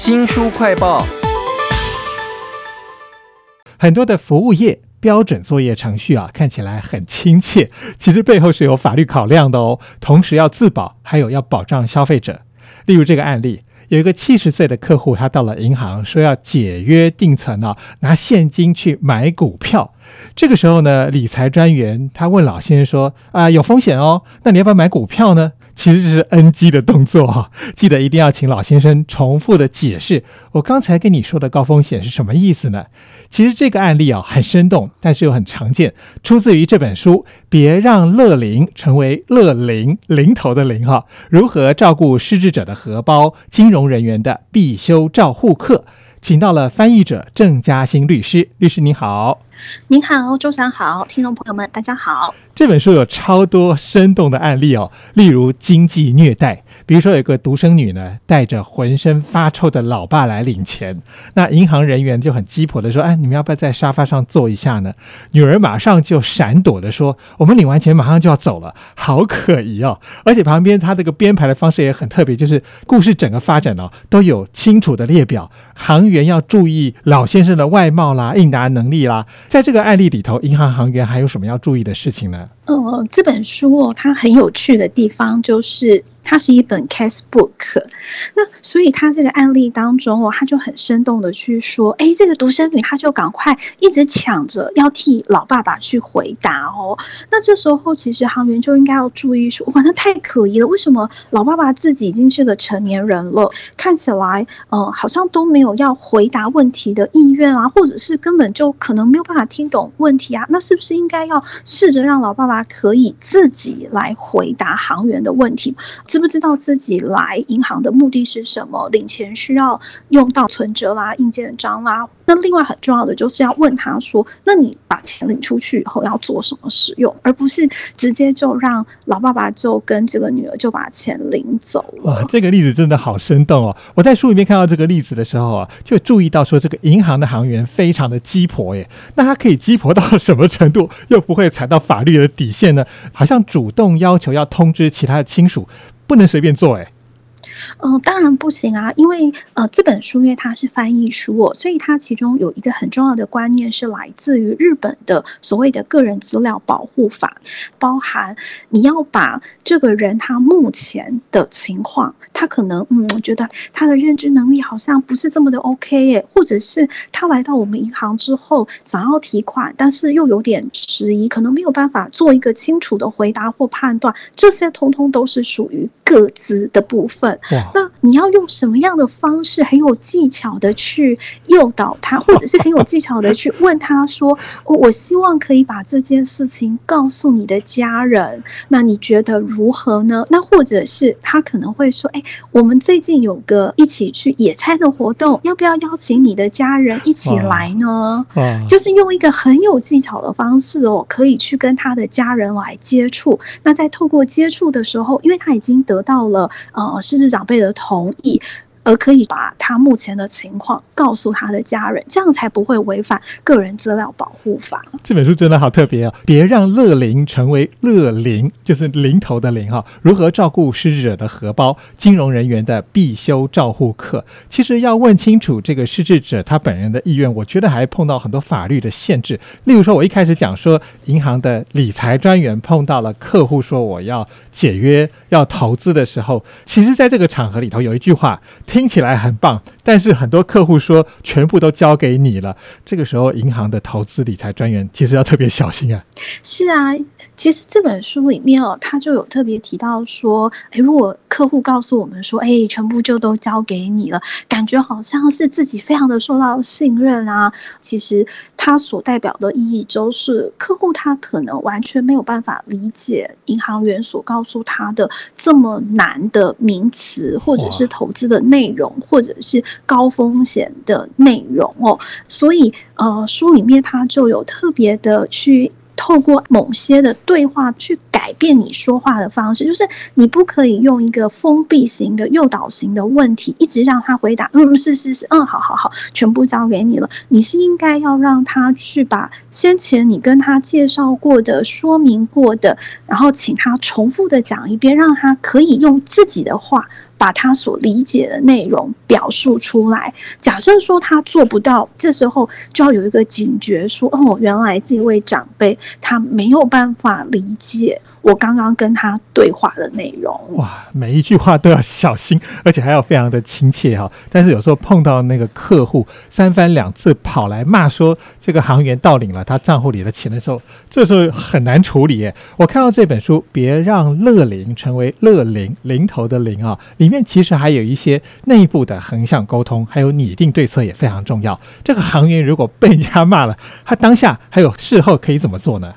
新书快报，很多的服务业标准作业程序啊，看起来很亲切，其实背后是有法律考量的哦。同时要自保，还有要保障消费者。例如这个案例，有一个七十岁的客户，他到了银行说要解约定存啊，拿现金去买股票。这个时候呢，理财专员他问老先生说：“啊，有风险哦，那你要不要买股票呢？”其实这是 NG 的动作哈，记得一定要请老先生重复的解释，我刚才跟你说的高风险是什么意思呢？其实这个案例啊很生动，但是又很常见，出自于这本书《别让乐龄成为乐龄零头的零》哈，如何照顾失智者的荷包，金融人员的必修照护课。请到了翻译者郑嘉欣律师，律师您好，您好，周长好，听众朋友们大家好。这本书有超多生动的案例哦，例如经济虐待，比如说有个独生女呢，带着浑身发臭的老爸来领钱，那银行人员就很鸡婆的说：“哎，你们要不要在沙发上坐一下呢？”女儿马上就闪躲的说：“我们领完钱马上就要走了，好可疑哦！”而且旁边他这个编排的方式也很特别，就是故事整个发展哦都有清楚的列表，行员要注意老先生的外貌啦、应答能力啦。在这个案例里头，银行行员还有什么要注意的事情呢？嗯，这本书哦，它很有趣的地方就是。它是一本 case book，那所以他这个案例当中哦，他就很生动的去说，哎，这个独生女，她就赶快一直抢着要替老爸爸去回答哦。那这时候其实行员就应该要注意说，哇，那太可疑了，为什么老爸爸自己已经是个成年人了，看起来，呃，好像都没有要回答问题的意愿啊，或者是根本就可能没有办法听懂问题啊？那是不是应该要试着让老爸爸可以自己来回答行员的问题？知不知道自己来银行的目的是什么？领钱需要用到存折啦、印鉴章啦。那另外很重要的就是要问他说：“那你把钱领出去以后要做什么使用？”而不是直接就让老爸爸就跟这个女儿就把钱领走了。哇，这个例子真的好生动哦！我在书里面看到这个例子的时候啊，就注意到说这个银行的行员非常的鸡婆耶。那他可以鸡婆到什么程度，又不会踩到法律的底线呢？好像主动要求要通知其他的亲属。不能随便做哎。嗯，当然不行啊，因为呃，这本书因为它是翻译书哦，所以它其中有一个很重要的观念是来自于日本的所谓的个人资料保护法，包含你要把这个人他目前的情况，他可能嗯，我觉得他的认知能力好像不是这么的 OK 耶，或者是他来到我们银行之后想要提款，但是又有点迟疑，可能没有办法做一个清楚的回答或判断，这些通通都是属于各自的部分。那你要用什么样的方式，很有技巧的去诱导他，或者是很有技巧的去问他说：“我希望可以把这件事情告诉你的家人，那你觉得如何呢？”那或者是他可能会说：“哎，我们最近有个一起去野餐的活动，要不要邀请你的家人一起来呢？”就是用一个很有技巧的方式哦，可以去跟他的家人来接触。那在透过接触的时候，因为他已经得到了呃，是长辈的同意。而可以把他目前的情况告诉他的家人，这样才不会违反个人资料保护法。这本书真的好特别哦！别让乐龄成为乐龄，就是零头的零哈。如何照顾失智者的荷包？金融人员的必修照护课。其实要问清楚这个失智者他本人的意愿，我觉得还碰到很多法律的限制。例如说，我一开始讲说，银行的理财专员碰到了客户说我要解约、要投资的时候，其实在这个场合里头有一句话。听起来很棒，但是很多客户说全部都交给你了。这个时候，银行的投资理财专员其实要特别小心啊。是啊，其实这本书里面哦，他就有特别提到说，哎，如果客户告诉我们说，哎，全部就都交给你了，感觉好像是自己非常的受到信任啊。其实它所代表的意义，就是客户他可能完全没有办法理解银行员所告诉他的这么难的名词，或者是投资的内。内容或者是高风险的内容哦，所以呃，书里面它就有特别的去透过某些的对话去改变你说话的方式，就是你不可以用一个封闭型的诱导型的问题，一直让他回答嗯是是是嗯好好好，全部交给你了。你是应该要让他去把先前你跟他介绍过的、说明过的，然后请他重复的讲一遍，让他可以用自己的话。把他所理解的内容表述出来。假设说他做不到，这时候就要有一个警觉，说哦，原来这位长辈他没有办法理解。我刚刚跟他对话的内容，哇，每一句话都要小心，而且还要非常的亲切哈。但是有时候碰到那个客户三番两次跑来骂说这个行员盗领了他账户里的钱的时候，这时候很难处理耶。我看到这本书《别让乐灵成为乐灵零头的零》啊，里面其实还有一些内部的横向沟通，还有拟定对策也非常重要。这个行员如果被人家骂了，他当下还有事后可以怎么做呢？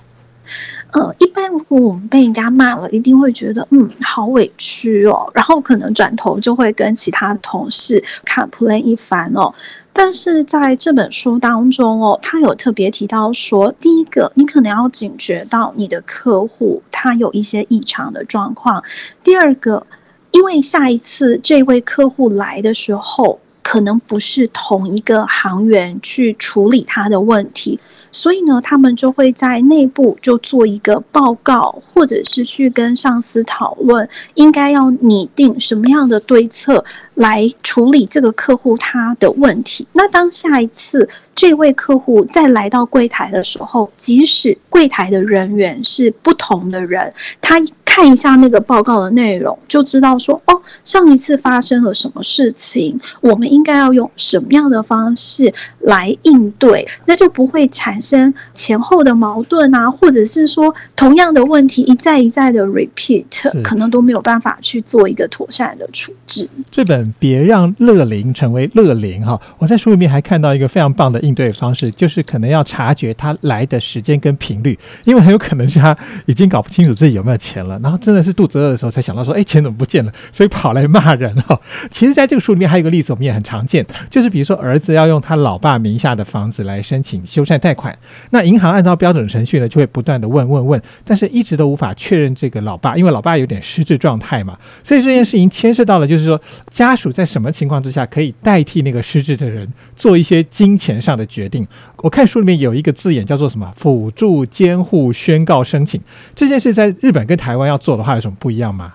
呃，一般如果我们被人家骂了，一定会觉得嗯，好委屈哦，然后可能转头就会跟其他同事看 play 一番哦。但是在这本书当中哦，他有特别提到说，第一个，你可能要警觉到你的客户他有一些异常的状况；第二个，因为下一次这位客户来的时候，可能不是同一个行员去处理他的问题。所以呢，他们就会在内部就做一个报告，或者是去跟上司讨论，应该要拟定什么样的对策来处理这个客户他的问题。那当下一次这位客户再来到柜台的时候，即使柜台的人员是不同的人，他看一下那个报告的内容，就知道说，哦，上一次发生了什么事情，我们应该要用什么样的方式来应对，那就不会产。生前后的矛盾啊，或者是说同样的问题一再一再的 repeat，可能都没有办法去做一个妥善的处置。这本《别让乐龄成为乐龄》哈，我在书里面还看到一个非常棒的应对方式，就是可能要察觉它来的时间跟频率，因为很有可能是他已经搞不清楚自己有没有钱了，然后真的是肚子饿的时候才想到说，哎，钱怎么不见了？所以跑来骂人哈。其实，在这个书里面还有一个例子，我们也很常见，就是比如说儿子要用他老爸名下的房子来申请修缮贷款。那银行按照标准程序呢，就会不断的问问问，但是一直都无法确认这个老爸，因为老爸有点失智状态嘛，所以这件事情牵涉到了，就是说家属在什么情况之下可以代替那个失智的人做一些金钱上的决定。我看书里面有一个字眼叫做什么辅助监护宣告申请，这件事在日本跟台湾要做的话有什么不一样吗？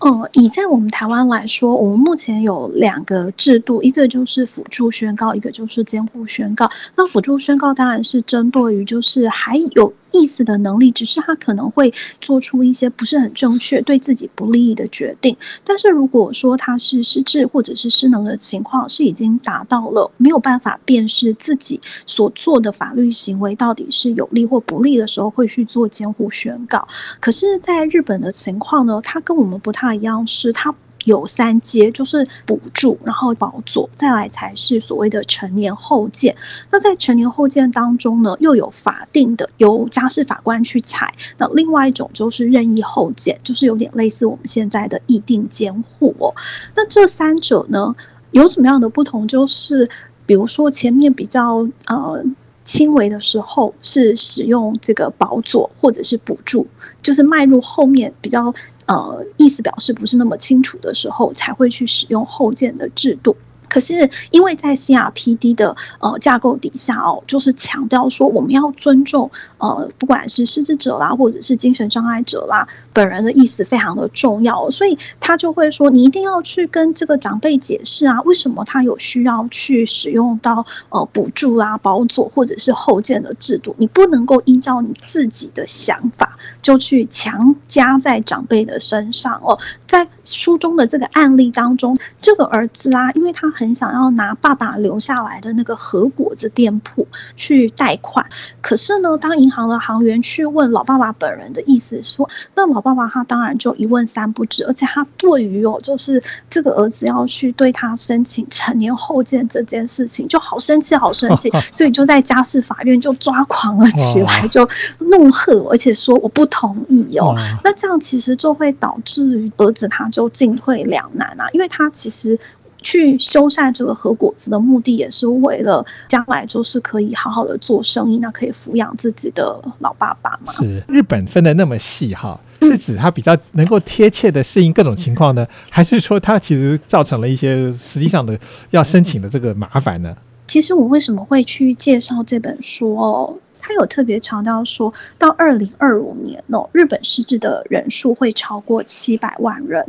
嗯，以在我们台湾来说，我们目前有两个制度，一个就是辅助宣告，一个就是监护宣告。那辅助宣告当然是针对于就是还有。意思的能力，只是他可能会做出一些不是很正确、对自己不利的决定。但是如果说他是失智或者是失能的情况，是已经达到了没有办法辨识自己所做的法律行为到底是有利或不利的时候，会去做监护宣告。可是，在日本的情况呢，它跟我们不太一样，是它。有三阶，就是补助，然后保佐，再来才是所谓的成年后见。那在成年后见当中呢，又有法定的由家事法官去裁。那另外一种就是任意后见，就是有点类似我们现在的议定监护哦。那这三者呢，有什么样的不同？就是比如说前面比较呃轻微的时候是使用这个保佐或者是补助，就是迈入后面比较。呃，意思表示不是那么清楚的时候，才会去使用后见的制度。可是，因为在 CRPD 的呃架构底下哦，就是强调说我们要尊重呃，不管是失智者啦，或者是精神障碍者啦，本人的意思非常的重要，所以他就会说，你一定要去跟这个长辈解释啊，为什么他有需要去使用到呃补助啦、保佐或者是后见的制度，你不能够依照你自己的想法就去强加在长辈的身上哦。在书中的这个案例当中，这个儿子啊，因为他很想要拿爸爸留下来的那个和果子店铺去贷款，可是呢，当银行的行员去问老爸爸本人的意思说，那老爸爸他当然就一问三不知，而且他对于哦，就是这个儿子要去对他申请成年后见这件事情就好生气，好生气，所以就在家事法院就抓狂了起来，就怒喝，而且说我不同意哦。那这样其实就会导致于儿子他就进退两难啊，因为他其实。去修缮这个核果子的目的，也是为了将来就是可以好好的做生意，那可以抚养自己的老爸爸嘛。是日本分的那么细哈，是指它比较能够贴切的适应各种情况呢，还是说它其实造成了一些实际上的要申请的这个麻烦呢？其实我为什么会去介绍这本书哦？他有特别强调说，到二零二五年哦，日本失智的人数会超过七百万人。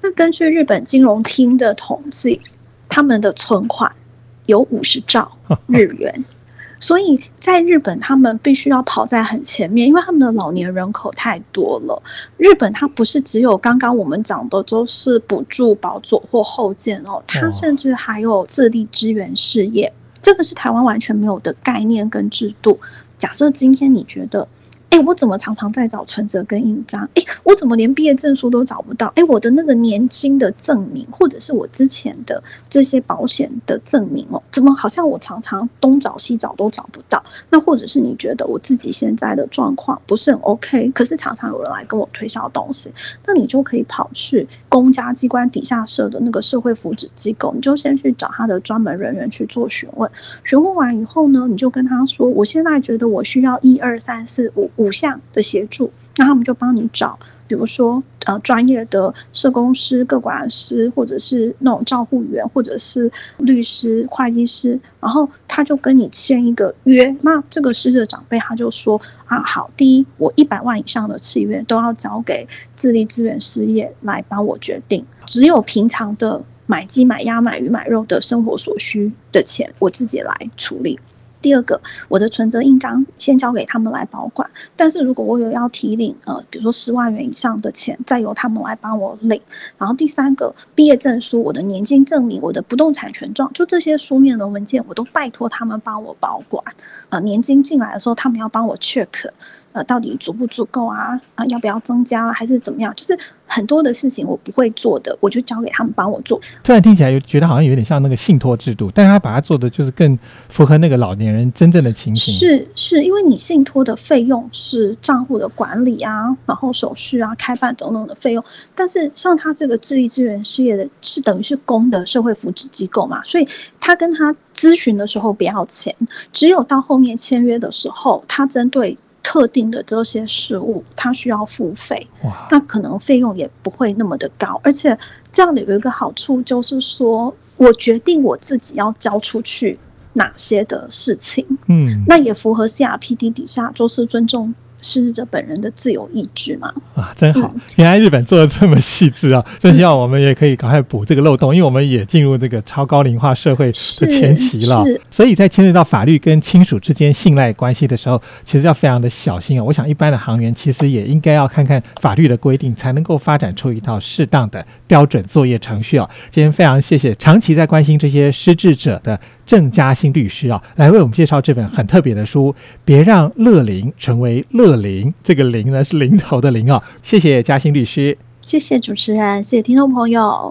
那根据日本金融厅的统计，他们的存款有五十兆日元。所以在日本，他们必须要跑在很前面，因为他们的老年人口太多了。日本它不是只有刚刚我们讲的，都是补助保左或后建哦，它甚至还有自立支援事业，这个是台湾完全没有的概念跟制度。假设今天你觉得。哎，我怎么常常在找存折跟印章？哎，我怎么连毕业证书都找不到？哎，我的那个年金的证明，或者是我之前的这些保险的证明哦，怎么好像我常常东找西找都找不到？那或者是你觉得我自己现在的状况不是很 OK，可是常常有人来跟我推销东西，那你就可以跑去公家机关底下设的那个社会福祉机构，你就先去找他的专门人员去做询问。询问完以后呢，你就跟他说，我现在觉得我需要一二三四五。五项的协助，那他们就帮你找，比如说呃专业的社工师、个管师，或者是那种照护员，或者是律师、会计师，然后他就跟你签一个约。那这个失智长辈他就说啊，好，第一，我一百万以上的契约都要交给自立资源事业来帮我决定，只有平常的买鸡、买鸭、买鱼、买肉的生活所需的钱，我自己来处理。第二个，我的存折印章先交给他们来保管，但是如果我有要提领，呃，比如说十万元以上的钱，再由他们来帮我领。然后第三个，毕业证书、我的年金证明、我的不动产权状，就这些书面的文件，我都拜托他们帮我保管。啊，年金进来的时候，他们要帮我 check。呃，到底足不足够啊？啊，要不要增加，还是怎么样？就是很多的事情我不会做的，我就交给他们帮我做。突然听起来，又觉得好像有点像那个信托制度，但是他把它做的就是更符合那个老年人真正的情形。是是，因为你信托的费用是账户的管理啊，然后手续啊、开办等等的费用。但是像他这个智力资源事业的，是等于是公的社会福祉机构嘛，所以他跟他咨询的时候不要钱，只有到后面签约的时候，他针对。特定的这些事物，它需要付费，那可能费用也不会那么的高，而且这样的有一个好处就是说，我决定我自己要交出去哪些的事情，嗯，那也符合 CRPD 底下就是尊重。失智者本人的自由意志嘛？啊，真好！原来日本做的这么细致啊！真希望我们也可以赶快补这个漏洞，因为我们也进入这个超高龄化社会的前期了。所以在牵涉到法律跟亲属之间信赖关系的时候，其实要非常的小心啊！我想一般的行员其实也应该要看看法律的规定，才能够发展出一套适当的标准作业程序啊！今天非常谢谢长期在关心这些失智者的。郑嘉欣律师啊，来为我们介绍这本很特别的书，别让乐林成为乐林。这个“林”呢是零头的“零”啊。谢谢嘉欣律师，谢谢主持人，谢谢听众朋友。